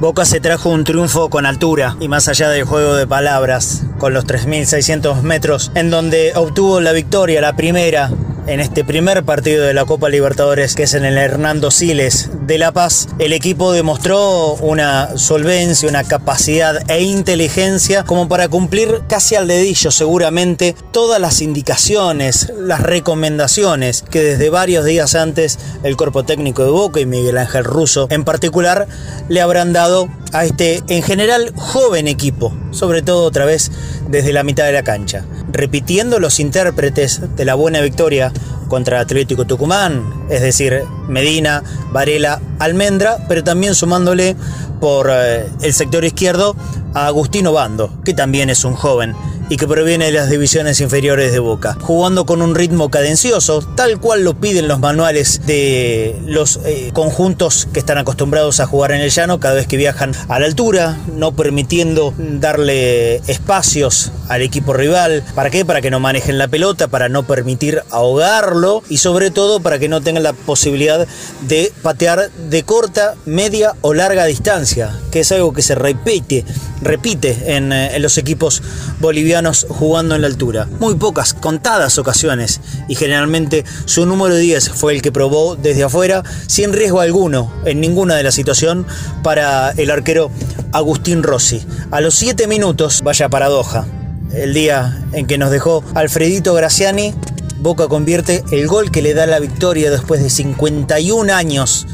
Boca se trajo un triunfo con altura y más allá del juego de palabras, con los 3.600 metros, en donde obtuvo la victoria, la primera en este primer partido de la Copa Libertadores, que es en el Hernando Siles de La Paz, el equipo demostró una solvencia, una capacidad e inteligencia como para cumplir casi al dedillo seguramente todas las indicaciones, las recomendaciones que desde varios días antes el cuerpo técnico de Boca y Miguel Ángel Russo en particular le habrán dado a este en general joven equipo, sobre todo otra vez desde la mitad de la cancha, repitiendo los intérpretes de la buena victoria contra Atlético Tucumán, es decir, Medina, Varela, Almendra, pero también sumándole por eh, el sector izquierdo a Agustino Bando, que también es un joven y que proviene de las divisiones inferiores de Boca, jugando con un ritmo cadencioso, tal cual lo piden los manuales de los eh, conjuntos que están acostumbrados a jugar en el llano cada vez que viajan a la altura, no permitiendo darle espacios al equipo rival. ¿Para qué? Para que no manejen la pelota, para no permitir ahogarlo y sobre todo para que no tengan la posibilidad de patear de corta, media o larga distancia, que es algo que se repite, repite en, eh, los equipos bolivianos jugando en la altura. Muy pocas, contadas ocasiones, y generalmente su número 10 fue el que probó desde afuera, sin riesgo alguno en ninguna de la situación para el arquero Agustín Rossi. A los 7 minutos, vaya paradoja, el día en que nos dejó Alfredito Graciani, Boca convierte el gol que le da la victoria después de 51 años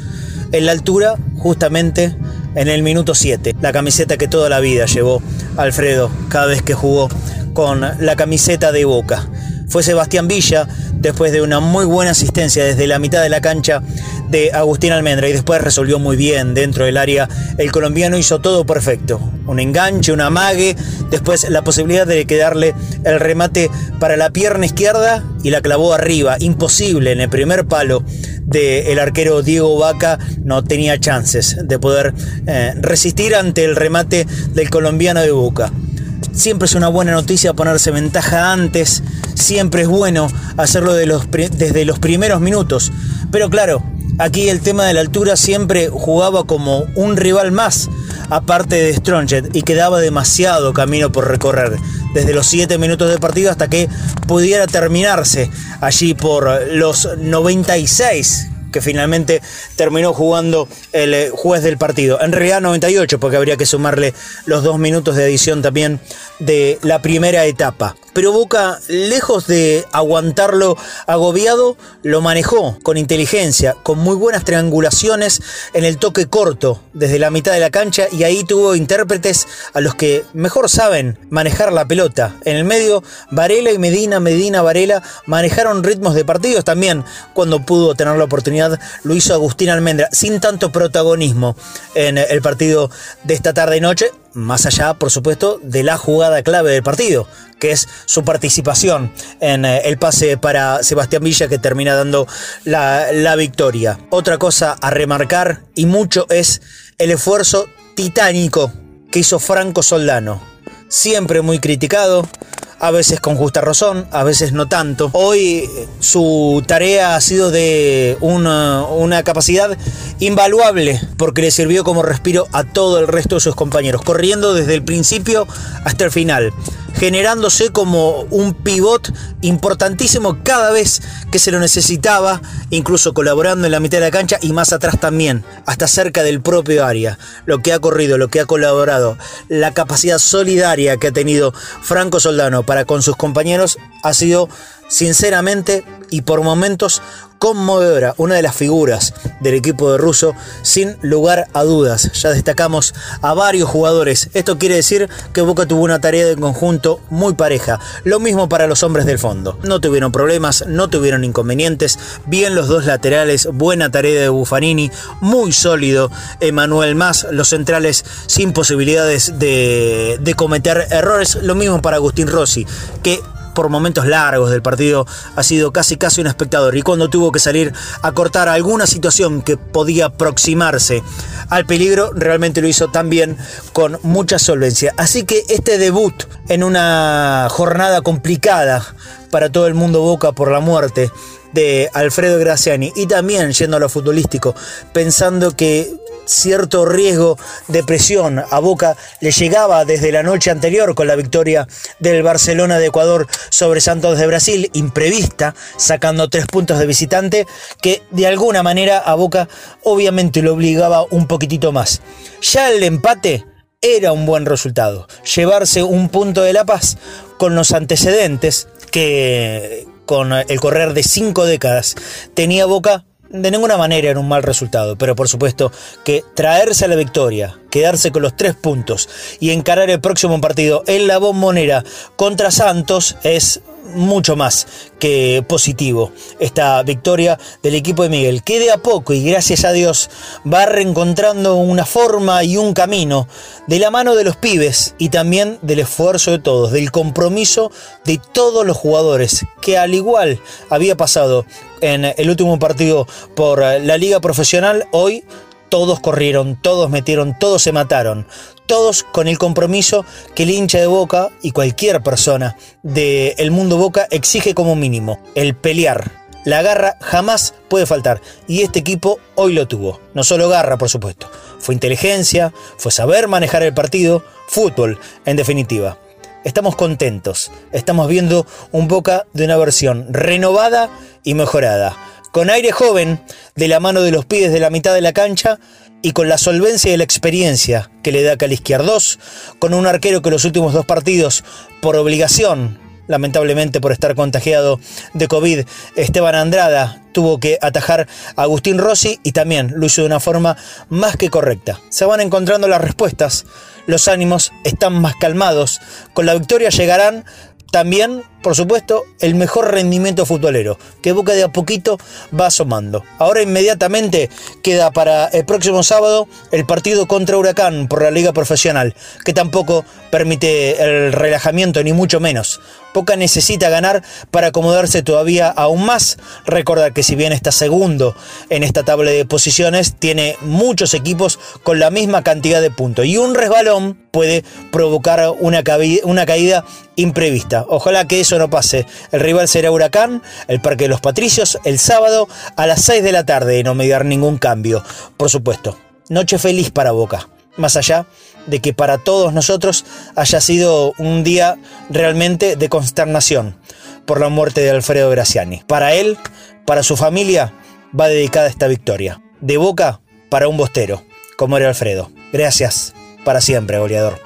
en la altura, justamente en el minuto 7. La camiseta que toda la vida llevó Alfredo cada vez que jugó con la camiseta de Boca. Fue Sebastián Villa, después de una muy buena asistencia desde la mitad de la cancha de Agustín Almendra y después resolvió muy bien dentro del área. El colombiano hizo todo perfecto. Un enganche, un amague, después la posibilidad de quedarle el remate para la pierna izquierda y la clavó arriba. Imposible en el primer palo del arquero Diego Vaca no tenía chances de poder eh, resistir ante el remate del colombiano de Boca. Siempre es una buena noticia ponerse ventaja antes, siempre es bueno hacerlo desde los primeros minutos. Pero claro, aquí el tema de la altura siempre jugaba como un rival más, aparte de Stronget, y quedaba demasiado camino por recorrer, desde los 7 minutos de partido hasta que pudiera terminarse allí por los 96 que finalmente terminó jugando el eh, juez del partido. En realidad 98, porque habría que sumarle los dos minutos de edición también de la primera etapa pero Boca, lejos de aguantarlo agobiado, lo manejó con inteligencia, con muy buenas triangulaciones en el toque corto desde la mitad de la cancha y ahí tuvo intérpretes a los que mejor saben manejar la pelota. En el medio, Varela y Medina, Medina, Varela manejaron ritmos de partidos también cuando pudo tener la oportunidad, lo hizo Agustín Almendra, sin tanto protagonismo en el partido de esta tarde y noche, más allá, por supuesto, de la jugada clave del partido, que es su participación en eh, el pase para Sebastián Villa que termina dando la, la victoria. Otra cosa a remarcar y mucho es el esfuerzo titánico que hizo Franco Soldano. Siempre muy criticado, a veces con justa razón, a veces no tanto. Hoy su tarea ha sido de una, una, capacidad invaluable porque le sirvió como respiro a todo el resto de sus compañeros, corriendo desde el principio hasta el final generándose como un pivot importantísimo cada vez que se lo necesitaba, incluso colaborando en la mitad de la cancha y más atrás también, hasta cerca del propio área. Lo que ha corrido, lo que ha colaborado, la capacidad solidaria que ha tenido Franco Soldano para con sus compañeros ha sido sinceramente y por momentos conmovedora, una de las figuras del equipo de Russo, sin lugar a dudas. Ya destacamos a varios jugadores. Esto quiere decir que Boca tuvo una tarea de conjunto muy pareja. Lo mismo para los hombres del fondo. No tuvieron problemas, no tuvieron inconvenientes. Bien los dos laterales, buena tarea de Buffanini, muy sólido Emanuel Más, los centrales sin posibilidades de, de cometer errores. Lo mismo para Agustín Rossi, que por momentos largos del partido ha sido casi casi un espectador y cuando tuvo que salir a cortar alguna situación que podía aproximarse al peligro, realmente lo hizo también con mucha solvencia. Así que este debut en una jornada complicada para todo el mundo Boca por la muerte de Alfredo Graciani y también yendo a lo futbolístico, pensando que cierto riesgo de presión a Boca le llegaba desde la noche anterior con la victoria del Barcelona de Ecuador sobre Santos de Brasil, imprevista, sacando tres puntos de visitante, que de alguna manera a Boca obviamente lo obligaba un poquitito más. Ya el empate era un buen resultado. Llevarse un punto de La Paz con los antecedentes que con el correr de cinco décadas tenía Boca de ninguna manera era un mal resultado, pero por supuesto que traerse a la victoria, quedarse con los tres puntos y encarar el próximo partido en la bombonera contra Santos es mucho más que positivo. Esta victoria del equipo de Miguel, que de a poco y gracias a Dios va reencontrando una forma y un camino de la mano de los pibes y también del esfuerzo de todos, del compromiso de todos los jugadores, que al igual había pasado en el último partido por la liga profesional, hoy todos corrieron, todos metieron, todos se mataron, todos con el compromiso que el hincha de Boca y cualquier persona del mundo Boca exige como mínimo, el pelear. La garra jamás puede faltar y este equipo hoy lo tuvo. No solo garra, por supuesto. Fue inteligencia, fue saber manejar el partido, fútbol, en definitiva. Estamos contentos, estamos viendo un Boca de una versión renovada y mejorada. Con aire joven, de la mano de los pies de la mitad de la cancha y con la solvencia y la experiencia que le da Cali Izquierdos, con un arquero que los últimos dos partidos, por obligación, lamentablemente por estar contagiado de COVID, Esteban Andrada tuvo que atajar a Agustín Rossi y también lo hizo de una forma más que correcta. Se van encontrando las respuestas, los ánimos están más calmados, con la victoria llegarán también, por supuesto, el mejor rendimiento futbolero, que Boca de a poquito va asomando. Ahora inmediatamente queda para el próximo sábado el partido contra Huracán por la Liga Profesional, que tampoco permite el relajamiento, ni mucho menos. Boca necesita ganar para acomodarse todavía aún más. Recordar que si bien está segundo en esta tabla de posiciones, tiene muchos equipos con la misma cantidad de puntos. Y un resbalón puede provocar una, caída imprevista. Ojalá que eso no pase. El rival será Huracán, el Parque de los Patricios, el sábado a las 6 de la tarde y no me dar ningún cambio, por supuesto. Noche feliz para Boca. Más allá de que para todos nosotros haya sido un día realmente de consternación por la muerte de Alfredo Graciani. Para él, para su familia, va dedicada esta victoria. De boca para un bostero, como era Alfredo. Gracias para siempre, goleador.